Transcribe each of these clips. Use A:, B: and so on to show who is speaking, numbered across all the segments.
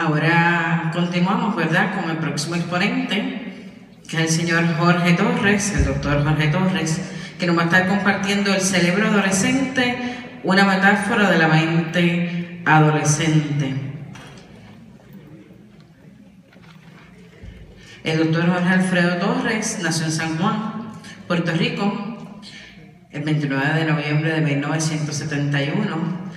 A: Ahora continuamos, ¿verdad?, con el próximo exponente, que es el señor Jorge Torres, el doctor Jorge Torres, que nos va a estar compartiendo el cerebro adolescente, una metáfora de la mente adolescente. El doctor Jorge Alfredo Torres nació en San Juan, Puerto Rico, el 29 de noviembre de 1971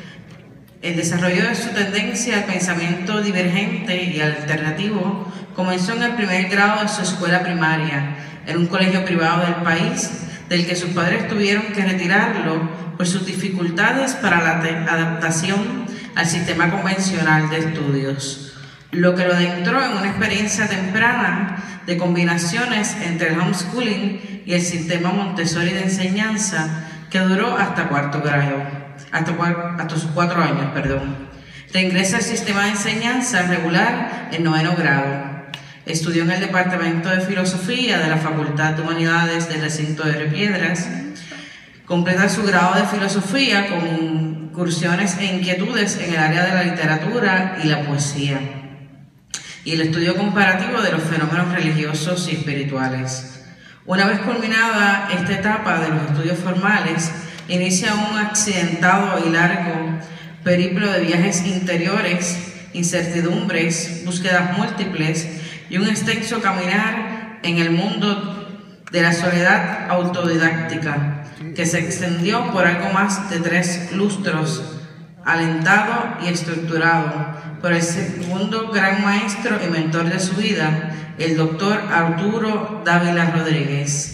A: el desarrollo de su tendencia al pensamiento divergente y alternativo comenzó en el primer grado de su escuela primaria, en un colegio privado del país, del que sus padres tuvieron que retirarlo por sus dificultades para la adaptación al sistema convencional de estudios, lo que lo adentró en una experiencia temprana de combinaciones entre el homeschooling y el sistema Montessori de enseñanza que duró hasta cuarto grado hasta, sus cuatro años, perdón. Reingresa al sistema de enseñanza regular en noveno grado. Estudió en el Departamento de Filosofía de la Facultad de Humanidades del Recinto de Repiedras. Completa su grado de Filosofía con incursiones e inquietudes en el área de la literatura y la poesía y el estudio comparativo de los fenómenos religiosos y espirituales. Una vez culminada esta etapa de los estudios formales, inicia un accidentado y largo periplo de viajes interiores, incertidumbres, búsquedas múltiples y un extenso caminar en el mundo de la soledad autodidáctica, que se extendió por algo más de tres lustros, alentado y estructurado por el segundo gran maestro y mentor de su vida, el doctor Arturo Dávila Rodríguez.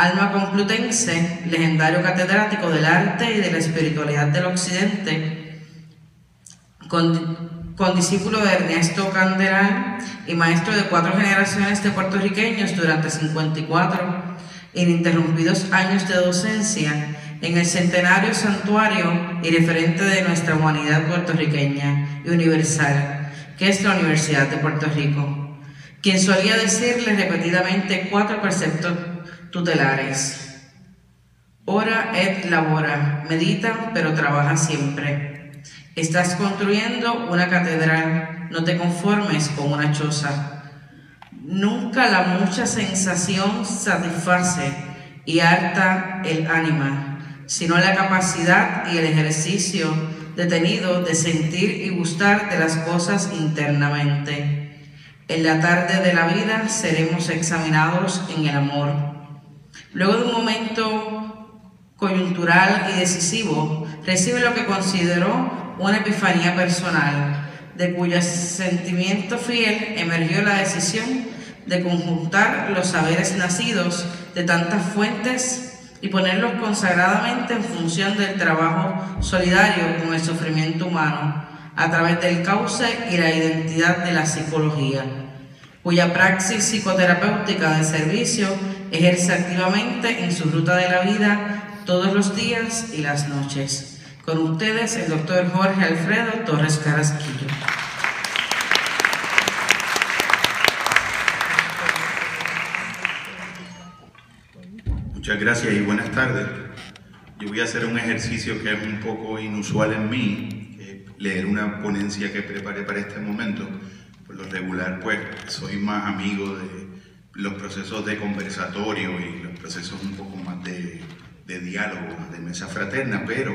A: Alma Complutense, legendario catedrático del arte y de la espiritualidad del occidente, con, discípulo de Ernesto Canderal y maestro de cuatro generaciones de puertorriqueños durante 54 ininterrumpidos años de docencia en el centenario santuario y referente de nuestra humanidad puertorriqueña y universal, que es la Universidad de Puerto Rico, quien solía decirle repetidamente cuatro preceptos tutelares. Ora et labora, medita pero trabaja siempre. Estás construyendo una catedral, no te conformes con una choza. Nunca la mucha sensación satisface y harta el ánima, sino la capacidad y el ejercicio detenido de sentir y gustar de las cosas internamente. En la tarde de la vida seremos examinados en el amor Luego de un momento coyuntural y decisivo, recibe lo que consideró una epifanía personal, de cuyo sentimiento fiel emergió la decisión de conjuntar los saberes nacidos de tantas fuentes y ponerlos consagradamente en función del trabajo solidario con el sufrimiento humano, a través del cauce y la identidad de la psicología, cuya praxis psicoterapéutica de servicio ejerce activamente en su ruta de la vida todos los días y las noches. Con ustedes el doctor Jorge Alfredo Torres Carasquillo.
B: Muchas gracias y buenas tardes. Yo voy a hacer un ejercicio que es un poco inusual en mí, leer una ponencia que preparé para este momento. Por lo regular, pues soy más amigo de los procesos de conversatorio y los procesos un poco más de, diálogo, de mesa fraterna, pero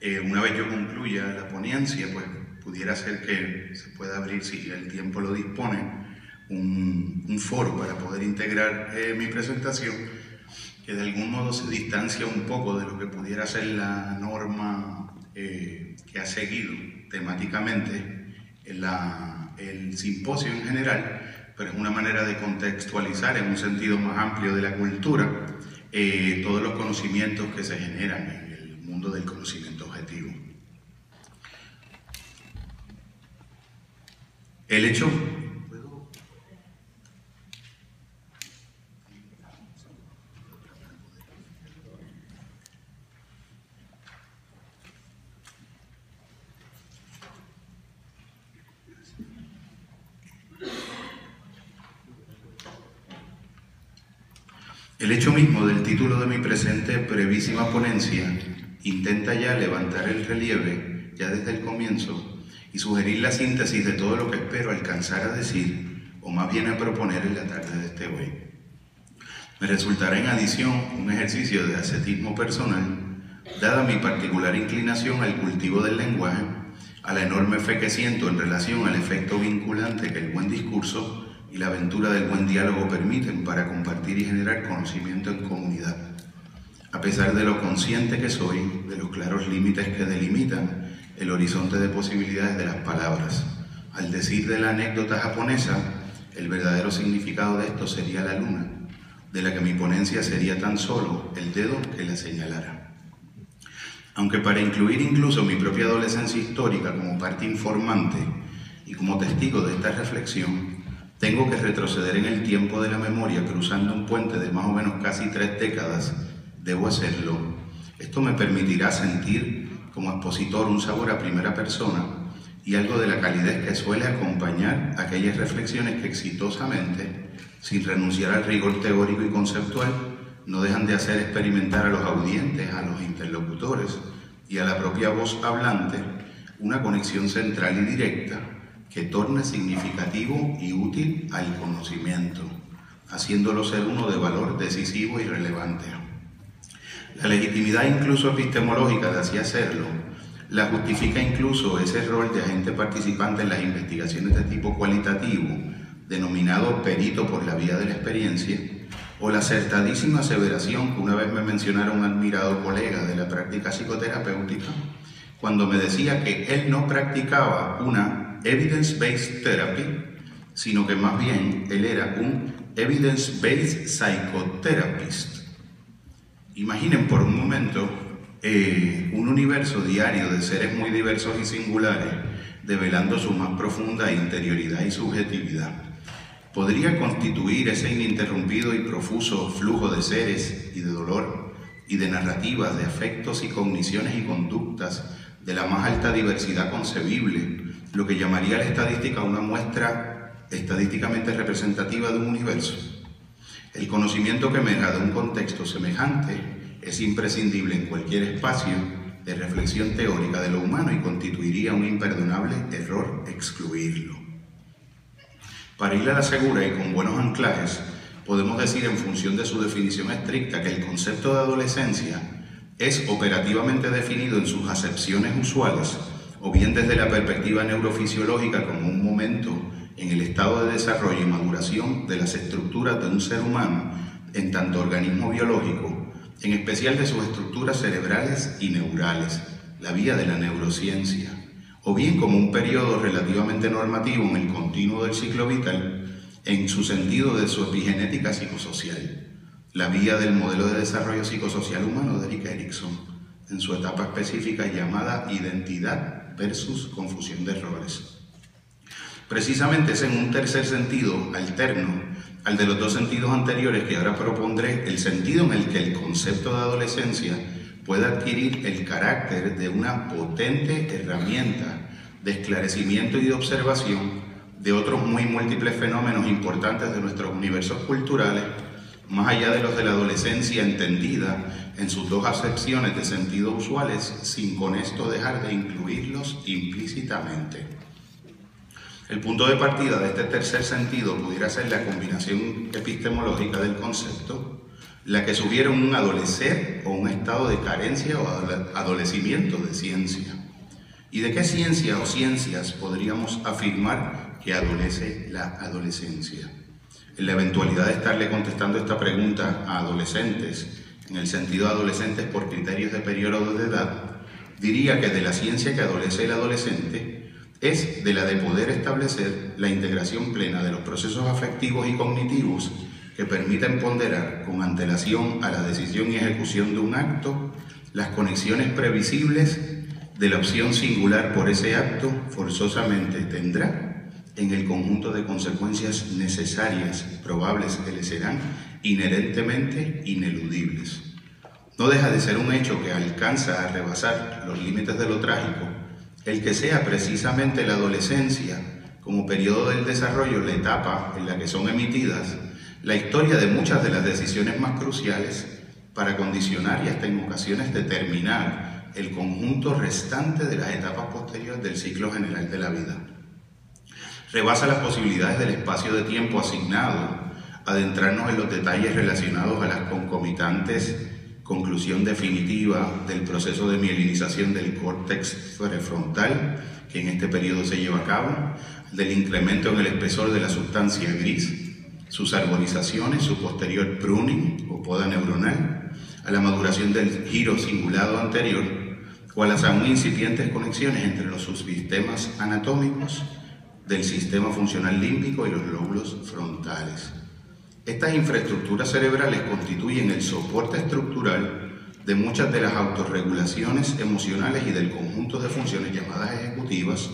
B: eh, una vez yo concluya la ponencia, pues pudiera ser que se pueda abrir, si el tiempo lo dispone, un, foro para poder integrar eh, mi presentación, que de algún modo se distancia un poco de lo que pudiera ser la norma eh, que ha seguido temáticamente el simposio en general, pero es una manera de contextualizar en un sentido más amplio de la cultura eh, todos los conocimientos que se generan en el mundo del conocimiento objetivo. El hecho El hecho mismo del título de mi presente brevísima ponencia intenta ya levantar el relieve, ya desde el comienzo, y sugerir la síntesis de todo lo que espero alcanzar a decir, o más bien a proponer en la tarde de este hoy. Me resultará en adición un ejercicio de ascetismo personal, dada mi particular inclinación al cultivo del lenguaje, a la enorme fe que siento en relación al efecto vinculante que el buen discurso y la aventura del buen diálogo permiten para compartir y generar conocimiento en comunidad. A pesar de lo consciente que soy de los claros límites que delimitan el horizonte de posibilidades de las palabras. Al decir de la anécdota japonesa, el verdadero significado de esto sería la luna, de la que mi ponencia sería tan solo el dedo que la señalara. Aunque para incluir incluso mi propia adolescencia histórica como parte informante y como testigo de esta reflexión, tengo que retroceder en el tiempo de la memoria cruzando un puente de más o menos casi tres décadas, debo hacerlo. Esto me permitirá sentir como expositor un sabor a primera persona y algo de la calidez que suele acompañar aquellas reflexiones que exitosamente, sin renunciar al rigor teórico y conceptual, no dejan de hacer experimentar a los audientes, a los interlocutores y a la propia voz hablante una conexión central y directa que torne significativo y útil al conocimiento, haciéndolo ser uno de valor decisivo y relevante. La legitimidad incluso epistemológica de así hacerlo la justifica incluso ese rol de agente participante en las investigaciones de tipo cualitativo, denominado perito por la vía de la experiencia, o la acertadísima aseveración que una vez me mencionara un admirado colega de la práctica psicoterapéutica, cuando me decía que él no practicaba una evidence-based therapy, sino que más bien él era un evidence-based psychotherapist Imaginen por un momento eh, un universo diario de seres muy diversos y singulares, develando su más profunda interioridad y subjetividad. Podría constituir ese ininterrumpido y profuso flujo de seres y de dolor y de narrativas, de afectos y cogniciones y conductas de la más alta diversidad concebible, lo que llamaría la estadística una muestra estadísticamente representativa de un universo. El conocimiento que emerja de un contexto semejante es imprescindible en cualquier espacio de reflexión teórica de lo humano y constituiría un imperdonable error excluirlo. Para ir a la segura y con buenos anclajes, podemos decir en función de su definición estricta que el concepto de adolescencia es operativamente definido en sus acepciones usuales o bien desde la perspectiva neurofisiológica como un momento en el estado de desarrollo y maduración de las estructuras de un ser humano en tanto organismo biológico, en especial de sus estructuras cerebrales y neurales, la vía de la neurociencia, o bien como un periodo relativamente normativo en el continuo del ciclo vital, en su sentido de su epigenética psicosocial, la vía del modelo de desarrollo psicosocial humano de Eric Erickson, en su etapa específica llamada identidad versus confusión de errores. Precisamente es en un tercer sentido alterno al de los dos sentidos anteriores que ahora propondré, el sentido en el que el concepto de adolescencia puede adquirir el carácter de una potente herramienta de esclarecimiento y de observación de otros muy múltiples fenómenos importantes de nuestros universos culturales, más allá de los de la adolescencia entendida en sus dos acepciones de sentido usuales, sin con esto dejar de incluirlos implícitamente. El punto de partida de este tercer sentido pudiera ser la combinación epistemológica del concepto, la que sugiere un adolecer o un estado de carencia o adolecimiento de ciencia. ¿Y de qué ciencia o ciencias podríamos afirmar que adolece la adolescencia? La eventualidad de estarle contestando esta pregunta a adolescentes, en el sentido de adolescentes por criterios de periodo de edad, diría que de la ciencia que adolece el adolescente es de la de poder establecer la integración plena de los procesos afectivos y cognitivos que permiten ponderar con antelación a la decisión y ejecución de un acto las conexiones previsibles de la opción singular por ese acto forzosamente tendrá en el conjunto de consecuencias necesarias, probables que le serán inherentemente ineludibles. No deja de ser un hecho que alcanza a rebasar los límites de lo trágico el que sea precisamente la adolescencia como periodo del desarrollo, la etapa en la que son emitidas la historia de muchas de las decisiones más cruciales para condicionar y hasta en ocasiones determinar el conjunto restante de las etapas posteriores del ciclo general de la vida. Rebasa las posibilidades del espacio de tiempo asignado, adentrarnos en los detalles relacionados a las concomitantes conclusión definitiva del proceso de mielinización del córtex prefrontal que en este periodo se lleva a cabo, del incremento en el espesor de la sustancia gris, sus arborizaciones, su posterior pruning o poda neuronal, a la maduración del giro cingulado anterior o a las aún incipientes conexiones entre los subsistemas anatómicos del sistema funcional límbico y los lóbulos frontales. Estas infraestructuras cerebrales constituyen el soporte estructural de muchas de las autorregulaciones emocionales y del conjunto de funciones llamadas ejecutivas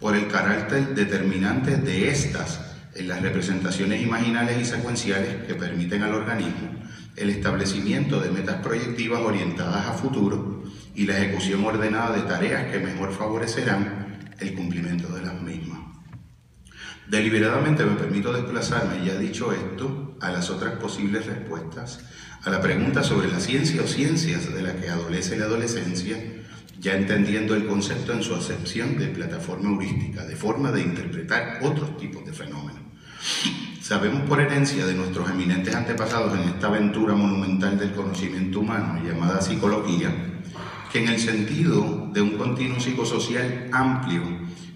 B: por el carácter determinante de estas en las representaciones imaginales y secuenciales que permiten al organismo el establecimiento de metas proyectivas orientadas a futuro y la ejecución ordenada de tareas que mejor favorecerán el cumplimiento de las mismas. Deliberadamente me permito desplazarme, ya dicho esto, a las otras posibles respuestas a la pregunta sobre la ciencia o ciencias de la que adolece la adolescencia, ya entendiendo el concepto en su acepción de plataforma heurística, de forma de interpretar otros tipos de fenómenos. Sabemos por herencia de nuestros eminentes antepasados en esta aventura monumental del conocimiento humano llamada psicología, que en el sentido de un continuo psicosocial amplio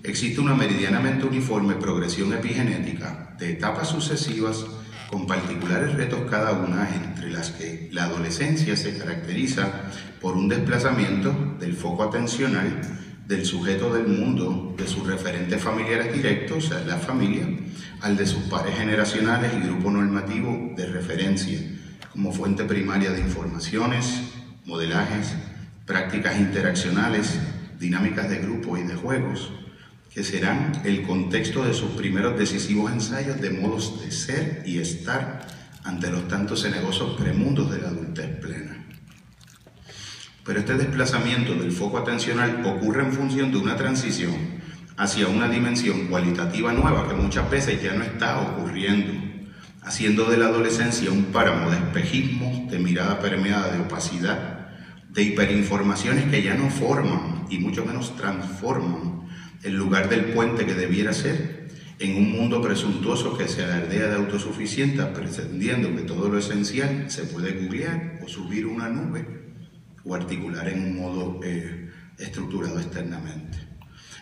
B: existe una meridianamente uniforme progresión epigenética de etapas sucesivas con particulares retos cada una, entre las que la adolescencia se caracteriza por un desplazamiento del foco atencional del sujeto del mundo, de sus referentes familiares directos, o sea, la familia, al de sus pares generacionales y grupo normativo de referencia, como fuente primaria de informaciones, modelajes, prácticas interaccionales, dinámicas de grupo y de juegos, que serán el contexto de sus primeros decisivos ensayos de modos de ser y estar ante los tantos cenegosos premundos de la adultez plena. Pero este desplazamiento del foco atencional ocurre en función de una transición hacia una dimensión cualitativa nueva que muchas veces ya no está ocurriendo, haciendo de la adolescencia un páramo de espejismo, de mirada permeada de opacidad, de hiperinformaciones que ya no forman y mucho menos transforman el lugar del puente que debiera ser en un mundo presuntuoso que se alardea de autosuficiencia, pretendiendo que todo lo esencial se puede googlear o subir una nube o articular en un modo eh, estructurado externamente.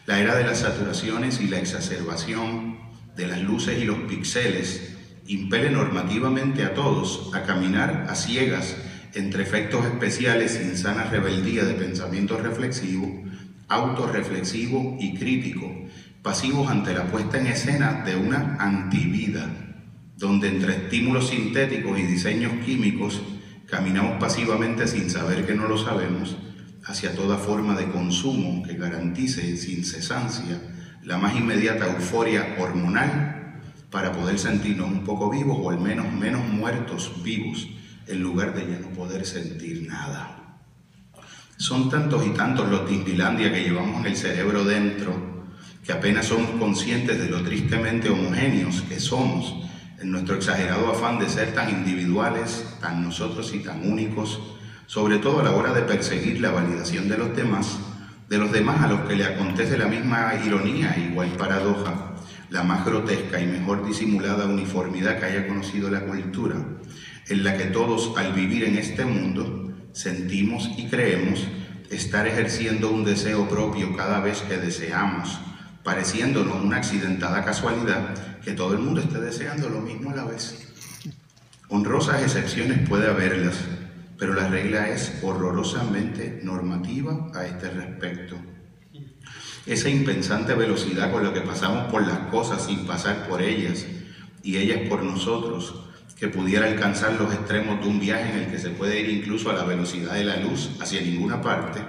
B: La era de las saturaciones y la exacerbación de las luces y los píxeles impele normativamente a todos a caminar a ciegas entre efectos especiales sin sana rebeldía de pensamiento reflexivo, autorreflexivo y crítico, pasivos ante la puesta en escena de una antivida, donde entre estímulos sintéticos y diseños químicos Caminamos pasivamente sin saber que no lo sabemos hacia toda forma de consumo que garantice sin cesancia la más inmediata euforia hormonal para poder sentirnos un poco vivos o al menos menos muertos vivos en lugar de ya no poder sentir nada. Son tantos y tantos los Disneylandia que llevamos en el cerebro dentro que apenas somos conscientes de lo tristemente homogéneos que somos en nuestro exagerado afán de ser tan individuales, tan nosotros y tan únicos, sobre todo a la hora de perseguir la validación de los demás, de los demás a los que le acontece la misma ironía, igual paradoja, la más grotesca y mejor disimulada uniformidad que haya conocido la cultura, en la que todos al vivir en este mundo sentimos y creemos estar ejerciendo un deseo propio cada vez que deseamos, pareciéndonos una accidentada casualidad que todo el mundo esté deseando lo mismo a la vez. Honrosas excepciones puede haberlas, pero la regla es horrorosamente normativa a este respecto. Esa impensante velocidad con la que pasamos por las cosas sin pasar por ellas y ellas por nosotros, que pudiera alcanzar los extremos de un viaje en el que se puede ir incluso a la velocidad de la luz hacia ninguna parte,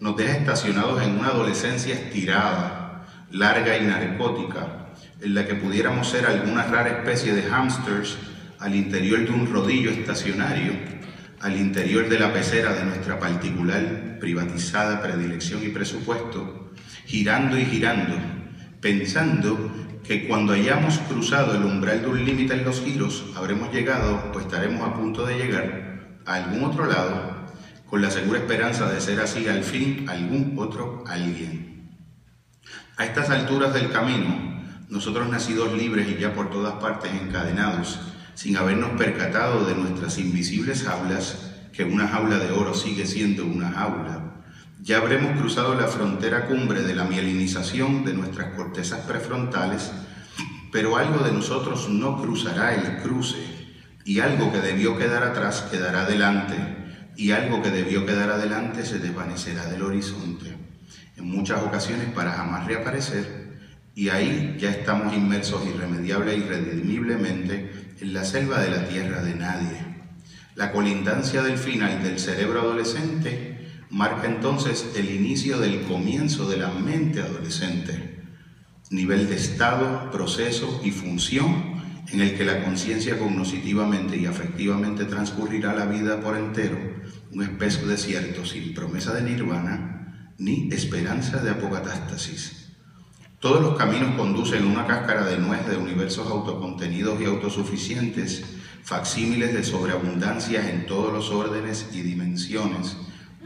B: nos deja estacionados en una adolescencia estirada, larga y narcótica, en la que pudiéramos ser alguna rara especie de hamsters al interior de un rodillo estacionario, al interior de la pecera de nuestra particular privatizada predilección y presupuesto, girando y girando, pensando que cuando hayamos cruzado el umbral de un límite en los giros, habremos llegado o estaremos a punto de llegar a algún otro lado con la segura esperanza de ser así al fin algún otro alguien. A estas alturas del camino, nosotros nacidos libres y ya por todas partes encadenados, sin habernos percatado de nuestras invisibles jaulas, que una jaula de oro sigue siendo una jaula, ya habremos cruzado la frontera cumbre de la mielinización de nuestras cortezas prefrontales, pero algo de nosotros no cruzará el cruce, y algo que debió quedar atrás quedará adelante, y algo que debió quedar adelante se desvanecerá del horizonte, en muchas ocasiones para jamás reaparecer, y ahí ya estamos inmersos irremediable e irredimiblemente en la selva de la tierra de nadie. La colindancia del final del cerebro adolescente marca entonces el inicio del comienzo de la mente adolescente, nivel de estado, proceso y función en el que la conciencia cognitivamente y afectivamente transcurrirá la vida por entero, un espeso desierto sin promesa de nirvana ni esperanza de apocatástasis. Todos los caminos conducen a una cáscara de nuez de universos autocontenidos y autosuficientes, facsímiles de sobreabundancias en todos los órdenes y dimensiones,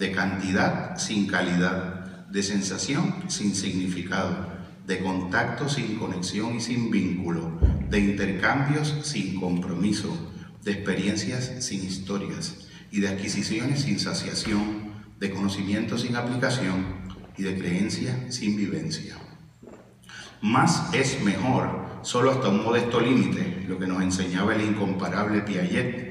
B: de cantidad sin calidad, de sensación sin significado, de contacto sin conexión y sin vínculo, de intercambios sin compromiso, de experiencias sin historias y de adquisiciones sin saciación, de conocimiento sin aplicación y de creencia sin vivencia. Más es mejor, solo hasta un modesto límite, lo que nos enseñaba el incomparable Piaget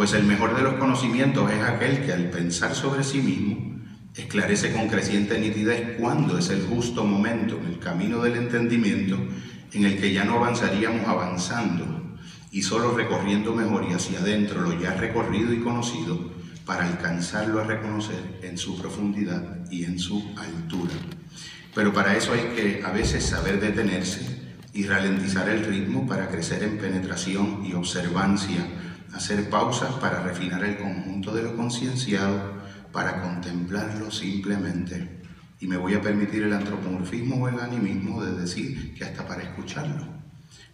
B: pues el mejor de los conocimientos es aquel que al pensar sobre sí mismo esclarece con creciente nitidez cuándo es el justo momento en el camino del entendimiento en el que ya no avanzaríamos avanzando y solo recorriendo mejor y hacia adentro lo ya recorrido y conocido para alcanzarlo a reconocer en su profundidad y en su altura. Pero para eso hay que a veces saber detenerse y ralentizar el ritmo para crecer en penetración y observancia hacer pausas para refinar el conjunto de lo concienciado, para contemplarlo simplemente. Y me voy a permitir el antropomorfismo o el animismo de decir que hasta para escucharlo.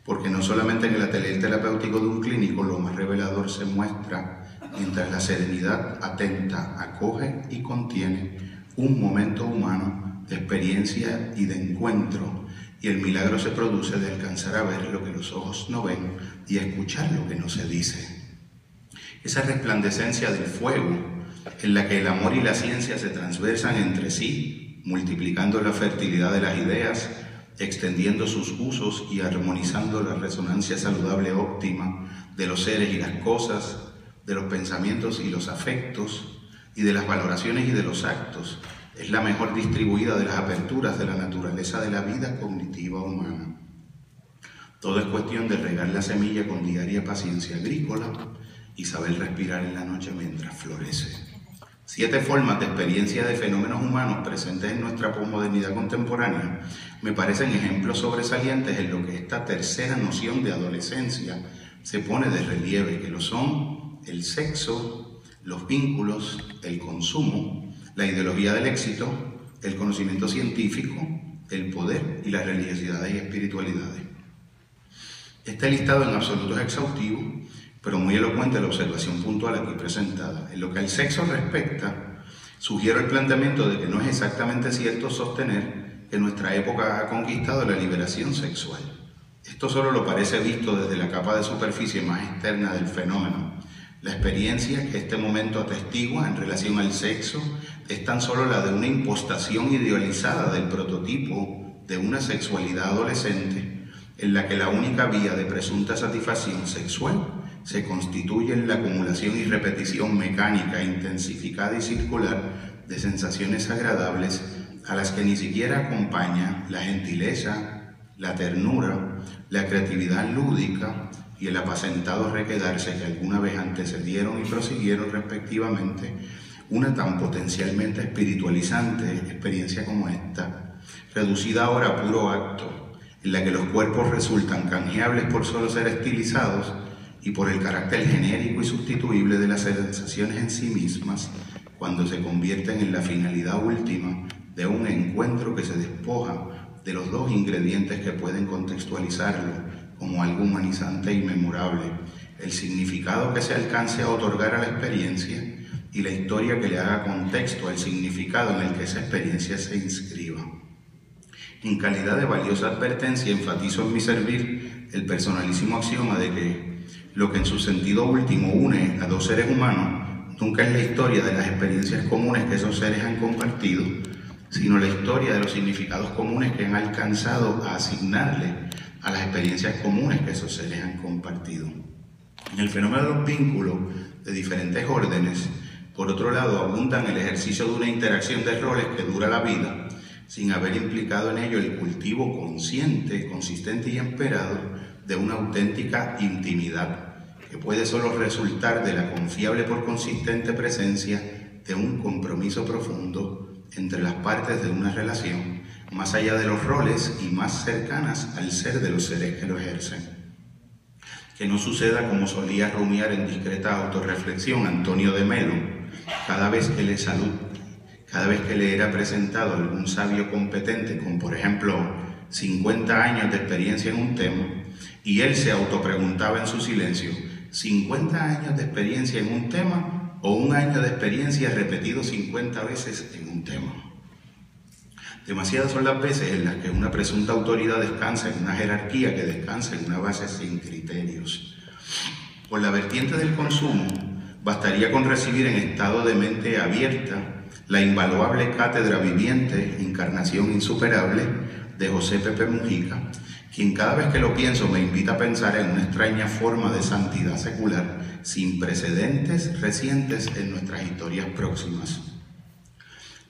B: Porque no solamente en el atelier terapéutico de un clínico lo más revelador se muestra mientras la serenidad atenta acoge y contiene un momento humano de experiencia y de encuentro y el milagro se produce de alcanzar a ver lo que los ojos no ven y escuchar lo que no se dice esa resplandecencia del fuego en la que el amor y la ciencia se transversan entre sí, multiplicando la fertilidad de las ideas, extendiendo sus usos y armonizando la resonancia saludable óptima de los seres y las cosas, de los pensamientos y los afectos, y de las valoraciones y de los actos, es la mejor distribuida de las aperturas de la naturaleza de la vida cognitiva humana. Todo es cuestión de regar la semilla con diaria paciencia agrícola, y saber respirar en la noche mientras florece. Siete formas de experiencia de fenómenos humanos presentes en nuestra posmodernidad contemporánea me parecen ejemplos sobresalientes en lo que esta tercera noción de adolescencia se pone de relieve, que lo son el sexo, los vínculos, el consumo, la ideología del éxito, el conocimiento científico, el poder y las religiosidades y espiritualidades. Este listado en absoluto es exhaustivo pero muy elocuente la observación puntual aquí presentada. En lo que al sexo respecta, sugiero el planteamiento de que no es exactamente cierto sostener que nuestra época ha conquistado la liberación sexual. Esto solo lo parece visto desde la capa de superficie más externa del fenómeno. La experiencia que este momento atestigua en relación al sexo es tan solo la de una impostación idealizada del prototipo de una sexualidad adolescente en la que la única vía de presunta satisfacción sexual se constituye en la acumulación y repetición mecánica, intensificada y circular de sensaciones agradables a las que ni siquiera acompaña la gentileza, la ternura, la creatividad lúdica y el apacentado requedarse que alguna vez antecedieron y prosiguieron respectivamente una tan potencialmente espiritualizante experiencia como esta, reducida ahora a puro acto, en la que los cuerpos resultan canjeables por solo ser estilizados y por el carácter genérico y sustituible de las sensaciones en sí mismas, cuando se convierten en la finalidad última de un encuentro que se despoja de los dos ingredientes que pueden contextualizarlo como algo humanizante y memorable, el significado que se alcance a otorgar a la experiencia y la historia que le haga contexto al significado en el que esa experiencia se inscriba. En calidad de valiosa advertencia enfatizo en mi servir el personalísimo axioma de que lo que en su sentido último une a dos seres humanos nunca es la historia de las experiencias comunes que esos seres han compartido, sino la historia de los significados comunes que han alcanzado a asignarle a las experiencias comunes que esos seres han compartido. En el fenómeno de los vínculos de diferentes órdenes, por otro lado, abundan el ejercicio de una interacción de roles que dura la vida, sin haber implicado en ello el cultivo consciente, consistente y esperado de una auténtica intimidad, puede solo resultar de la confiable por consistente presencia de un compromiso profundo entre las partes de una relación, más allá de los roles y más cercanas al ser de los seres que lo ejercen. Que no suceda como solía rumiar en discreta autorreflexión Antonio de Melo, cada vez que le salud, cada vez que le era presentado algún sabio competente con, por ejemplo, 50 años de experiencia en un tema, y él se autopreguntaba en su silencio, ¿50 años de experiencia en un tema o un año de experiencia repetido 50 veces en un tema? Demasiadas son las veces en las que una presunta autoridad descansa en una jerarquía que descansa en una base sin criterios. Por la vertiente del consumo, Bastaría con recibir en estado de mente abierta la invaluable cátedra viviente, encarnación insuperable, de José Pepe Mujica, quien cada vez que lo pienso me invita a pensar en una extraña forma de santidad secular sin precedentes recientes en nuestras historias próximas.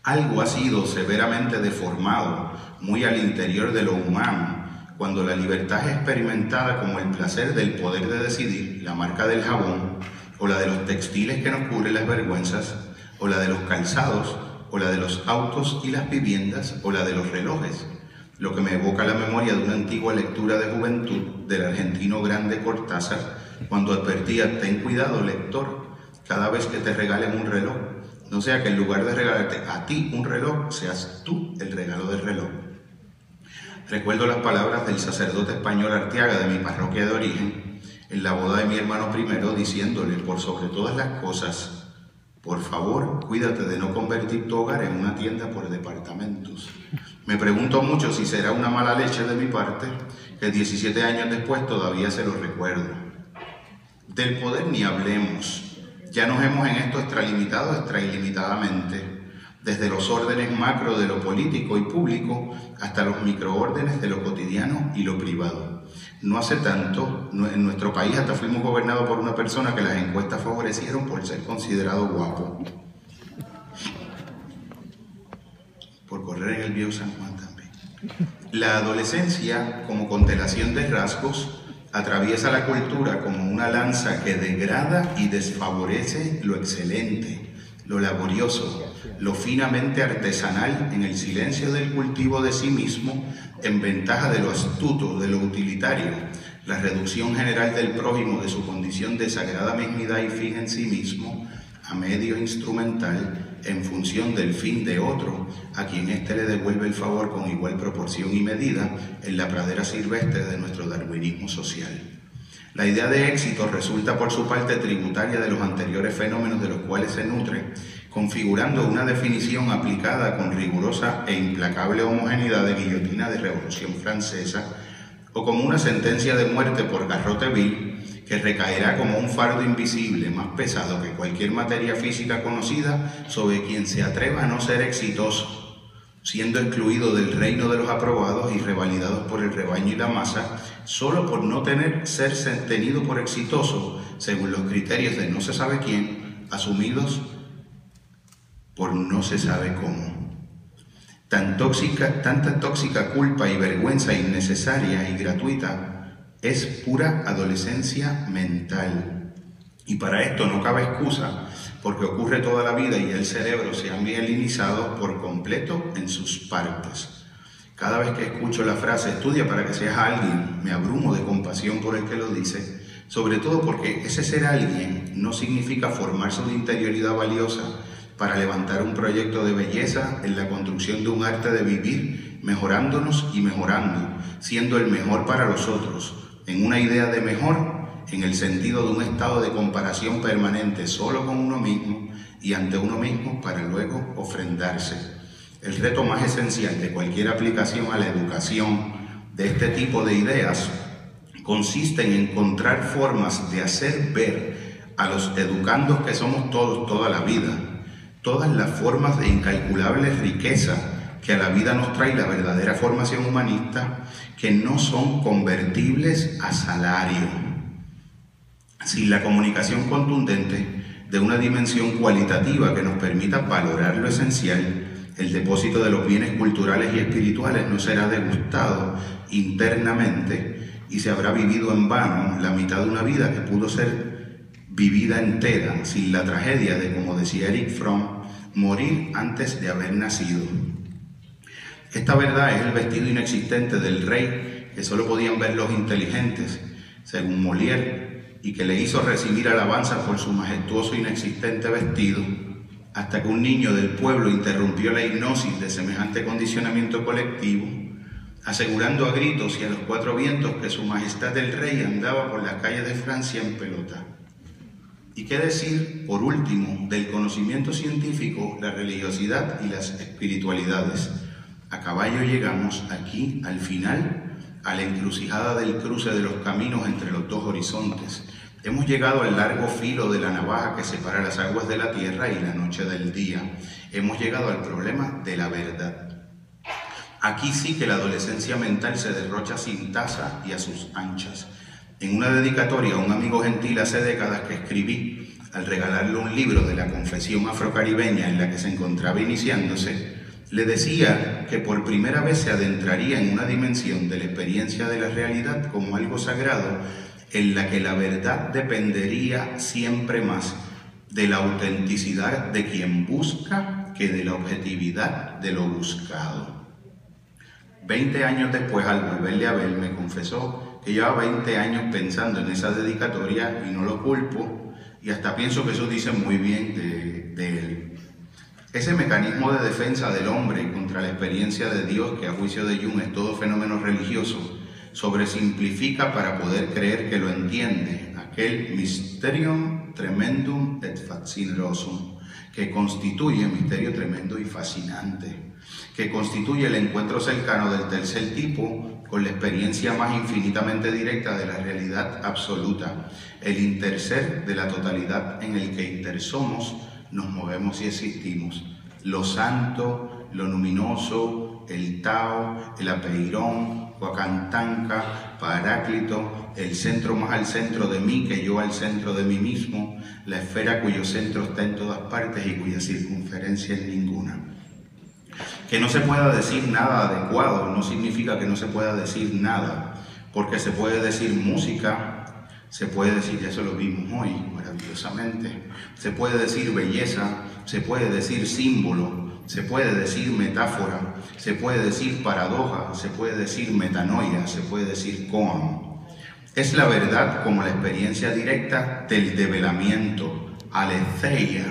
B: Algo ha sido severamente deformado muy al interior de lo humano cuando la libertad es experimentada como el placer del poder de decidir, la marca del jabón, o la de los textiles que nos cubren las vergüenzas, o la de los calzados, o la de los autos y las viviendas, o la de los relojes, lo que me evoca la memoria de una antigua lectura de juventud del argentino grande Cortázar, cuando advertía, ten cuidado lector, cada vez que te regalen un reloj, no sea que en lugar de regalarte a ti un reloj, seas tú el regalo del reloj. Recuerdo las palabras del sacerdote español Arteaga de mi parroquia de origen, en la boda de mi hermano primero diciéndole, por sobre todas las cosas, por favor, cuídate de no convertir tu hogar en una tienda por departamentos. Me pregunto mucho si será una mala leche de mi parte, que 17 años después todavía se lo recuerdo. Del poder ni hablemos. Ya nos hemos en esto extralimitado extra ilimitadamente, desde los órdenes macro de lo político y público hasta los microórdenes de lo cotidiano y lo privado. No hace tanto, en nuestro país hasta fuimos gobernados por una persona que las encuestas favorecieron por ser considerado guapo. Por correr en el viejo San Juan también. La adolescencia, como constelación de rasgos, atraviesa la cultura como una lanza que degrada y desfavorece lo excelente, lo laborioso, lo finamente artesanal en el silencio del cultivo de sí mismo, en ventaja de lo astuto, de lo utilitario, la reducción general del prójimo de su condición de sagrada y fin en sí mismo a medio instrumental en función del fin de otro, a quien éste le devuelve el favor con igual proporción y medida en la pradera silvestre de nuestro darwinismo social. La idea de éxito resulta por su parte tributaria de los anteriores fenómenos de los cuales se nutre, configurando una definición aplicada con rigurosa e implacable homogeneidad de guillotina de Revolución Francesa, o como una sentencia de muerte por garrote vil que recaerá como un fardo invisible más pesado que cualquier materia física conocida sobre quien se atreva a no ser exitoso siendo excluido del reino de los aprobados y revalidados por el rebaño y la masa, solo por no tener ser tenido por exitoso según los criterios de no se sabe quién, asumidos por no se sabe cómo. Tan tóxica, tanta tóxica culpa y vergüenza innecesaria y gratuita es pura adolescencia mental. Y para esto no cabe excusa porque ocurre toda la vida y el cerebro se ha mielinizado por completo en sus partes. Cada vez que escucho la frase estudia para que seas alguien, me abrumo de compasión por el que lo dice, sobre todo porque ese ser alguien no significa formarse una interioridad valiosa para levantar un proyecto de belleza en la construcción de un arte de vivir, mejorándonos y mejorando, siendo el mejor para los otros, en una idea de mejor en el sentido de un estado de comparación permanente solo con uno mismo y ante uno mismo para luego ofrendarse. El reto más esencial de cualquier aplicación a la educación de este tipo de ideas consiste en encontrar formas de hacer ver a los educandos que somos todos toda la vida, todas las formas de incalculable riqueza que a la vida nos trae la verdadera formación humanista, que no son convertibles a salario. Sin la comunicación contundente de una dimensión cualitativa que nos permita valorar lo esencial, el depósito de los bienes culturales y espirituales no será degustado internamente y se habrá vivido en vano la mitad de una vida que pudo ser vivida entera sin la tragedia de, como decía Eric Fromm, morir antes de haber nacido. Esta verdad es el vestido inexistente del rey que solo podían ver los inteligentes, según Molière, y que le hizo recibir alabanza por su majestuoso e inexistente vestido, hasta que un niño del pueblo interrumpió la hipnosis de semejante condicionamiento colectivo, asegurando a gritos y a los cuatro vientos que su majestad el rey andaba por las calles de Francia en pelota. ¿Y qué decir, por último, del conocimiento científico, la religiosidad y las espiritualidades? A caballo llegamos aquí, al final, a la encrucijada del cruce de los caminos entre los dos horizontes. Hemos llegado al largo filo de la navaja que separa las aguas de la tierra y la noche del día. Hemos llegado al problema de la verdad. Aquí sí que la adolescencia mental se derrocha sin tasa y a sus anchas. En una dedicatoria a un amigo gentil hace décadas que escribí, al regalarle un libro de la confesión afrocaribeña en la que se encontraba iniciándose, le decía que por primera vez se adentraría en una dimensión de la experiencia de la realidad como algo sagrado en la que la verdad dependería siempre más de la autenticidad de quien busca que de la objetividad de lo buscado. Veinte años después, al volverle a ver, me confesó que llevaba 20 años pensando en esa dedicatoria y no lo culpo, y hasta pienso que eso dice muy bien de, de él. Ese mecanismo de defensa del hombre contra la experiencia de Dios, que a juicio de Jung es todo fenómeno religioso, sobresimplifica para poder creer que lo entiende, aquel mysterium tremendum et fascinosum, que constituye misterio tremendo y fascinante, que constituye el encuentro cercano del tercer tipo con la experiencia más infinitamente directa de la realidad absoluta, el interser de la totalidad en el que intersomos nos movemos y existimos. Lo santo, lo luminoso, el Tao, el Apeirón, Huacantanca, Paráclito, el centro más al centro de mí que yo al centro de mí mismo, la esfera cuyo centro está en todas partes y cuya circunferencia es ninguna. Que no se pueda decir nada adecuado no significa que no se pueda decir nada, porque se puede decir música, se puede decir, eso lo vimos hoy maravillosamente, se puede decir belleza, se puede decir símbolo, se puede decir metáfora, se puede decir paradoja, se puede decir metanoia, se puede decir koan. Es la verdad como la experiencia directa del develamiento, aletheia,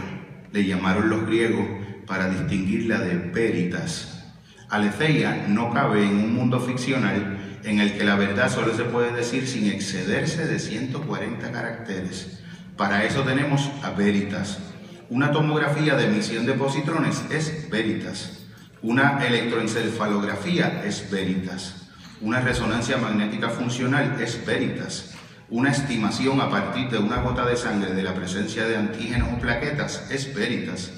B: le llamaron los griegos para distinguirla de veritas. Aletheia no cabe en un mundo ficcional en el que la verdad solo se puede decir sin excederse de 140 caracteres. Para eso tenemos a Veritas. Una tomografía de emisión de positrones es Veritas. Una electroencefalografía es Veritas. Una resonancia magnética funcional es Veritas. Una estimación a partir de una gota de sangre de la presencia de antígenos o plaquetas es Veritas.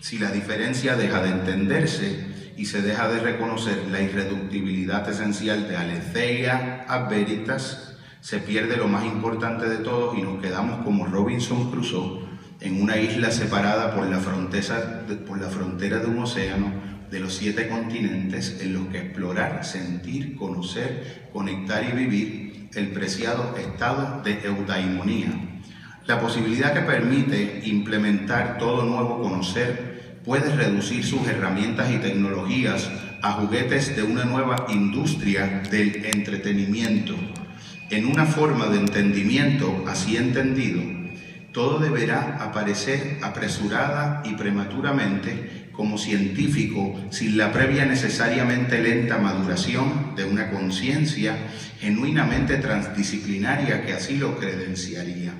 B: Si la diferencia deja de entenderse, y se deja de reconocer la irreductibilidad esencial de Aletheia a Veritas, se pierde lo más importante de todo y nos quedamos como Robinson Crusoe en una isla separada por la, frontera, por la frontera de un océano de los siete continentes en los que explorar, sentir, conocer, conectar y vivir el preciado estado de eudaimonía. La posibilidad que permite implementar todo nuevo conocer puede reducir sus herramientas y tecnologías a juguetes de una nueva industria del entretenimiento. En una forma de entendimiento así entendido, todo deberá aparecer apresurada y prematuramente como científico sin la previa necesariamente lenta maduración de una conciencia genuinamente transdisciplinaria que así lo credenciaría.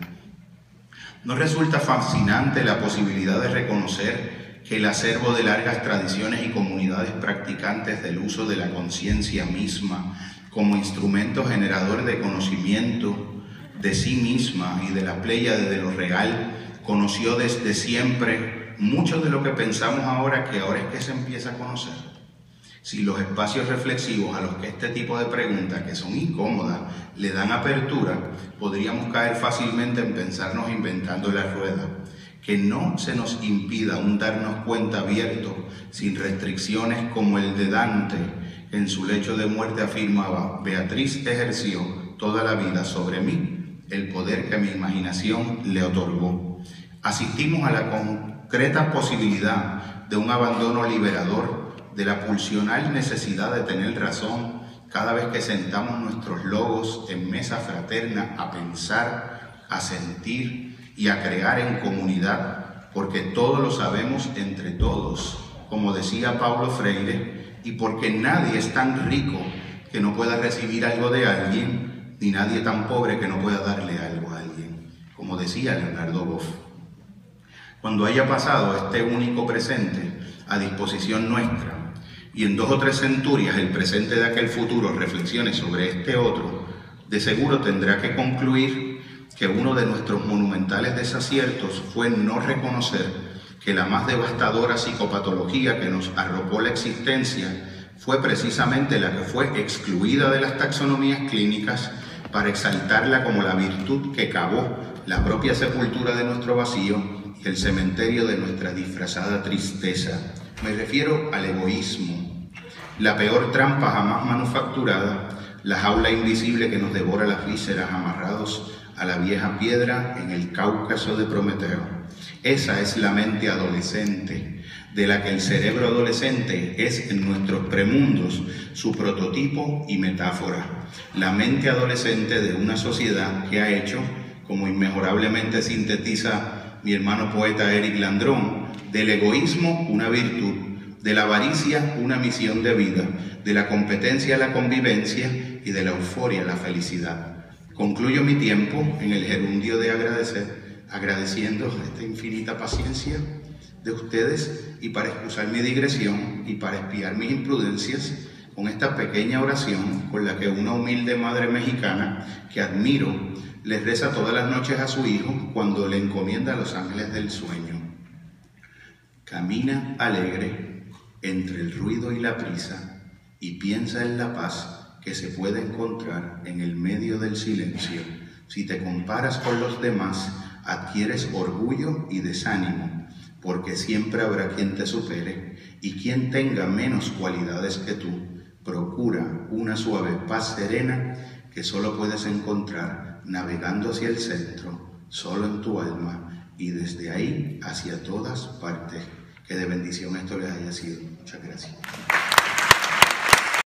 B: ¿No resulta fascinante la posibilidad de reconocer que el acervo de largas tradiciones y comunidades practicantes del uso de la conciencia misma como instrumento generador de conocimiento de sí misma y de la playa de lo real conoció desde siempre mucho de lo que pensamos ahora que ahora es que se empieza a conocer? Si los espacios reflexivos a los que este tipo de preguntas, que son incómodas, le dan apertura, podríamos caer fácilmente en pensarnos inventando la rueda. Que no se nos impida un darnos cuenta abierto, sin restricciones como el de Dante, que en su lecho de muerte afirmaba, Beatriz ejerció toda la vida sobre mí el poder que mi imaginación le otorgó. Asistimos a la concreta posibilidad de un abandono liberador de la pulsional necesidad de tener razón cada vez que sentamos nuestros logos en mesa fraterna a pensar, a sentir y a crear en comunidad, porque todo lo sabemos entre todos, como decía Pablo Freire, y porque nadie es tan rico que no pueda recibir algo de alguien, ni nadie tan pobre que no pueda darle algo a alguien, como decía Leonardo Boff. Cuando haya pasado este único presente a disposición nuestra, y en dos o tres centurias el presente de aquel futuro reflexione sobre este otro, de seguro tendrá que concluir que uno de nuestros monumentales desaciertos fue no reconocer que la más devastadora psicopatología que nos arropó la existencia fue precisamente la que fue excluida de las taxonomías clínicas para exaltarla como la virtud que cavó la propia sepultura de nuestro vacío y el cementerio de nuestra disfrazada tristeza. Me refiero al egoísmo, la peor trampa jamás manufacturada, la jaula invisible que nos devora las vísceras amarrados a la vieja piedra en el Cáucaso de Prometeo. Esa es la mente adolescente, de la que el cerebro adolescente es en nuestros premundos su prototipo y metáfora. La mente adolescente de una sociedad que ha hecho, como inmejorablemente sintetiza mi hermano poeta Eric Landrón, del egoísmo una virtud de la avaricia una misión de vida, de la competencia la convivencia y de la euforia la felicidad. Concluyo mi tiempo en el gerundio de agradecer, agradeciendo esta infinita paciencia de ustedes y para excusar mi digresión y para espiar mis imprudencias con esta pequeña oración con la que una humilde madre mexicana que admiro les reza todas las noches a su hijo cuando le encomienda a los ángeles del sueño. Camina alegre entre el ruido y la prisa y piensa en la paz que se puede encontrar en el medio del silencio. Si te comparas con los demás, adquieres orgullo y desánimo, porque siempre habrá quien te supere y quien tenga menos cualidades que tú. Procura una suave paz serena que solo puedes encontrar navegando hacia el centro, solo en tu alma y desde ahí hacia todas partes. Que de bendición esto les haya sido. Muchas gracias.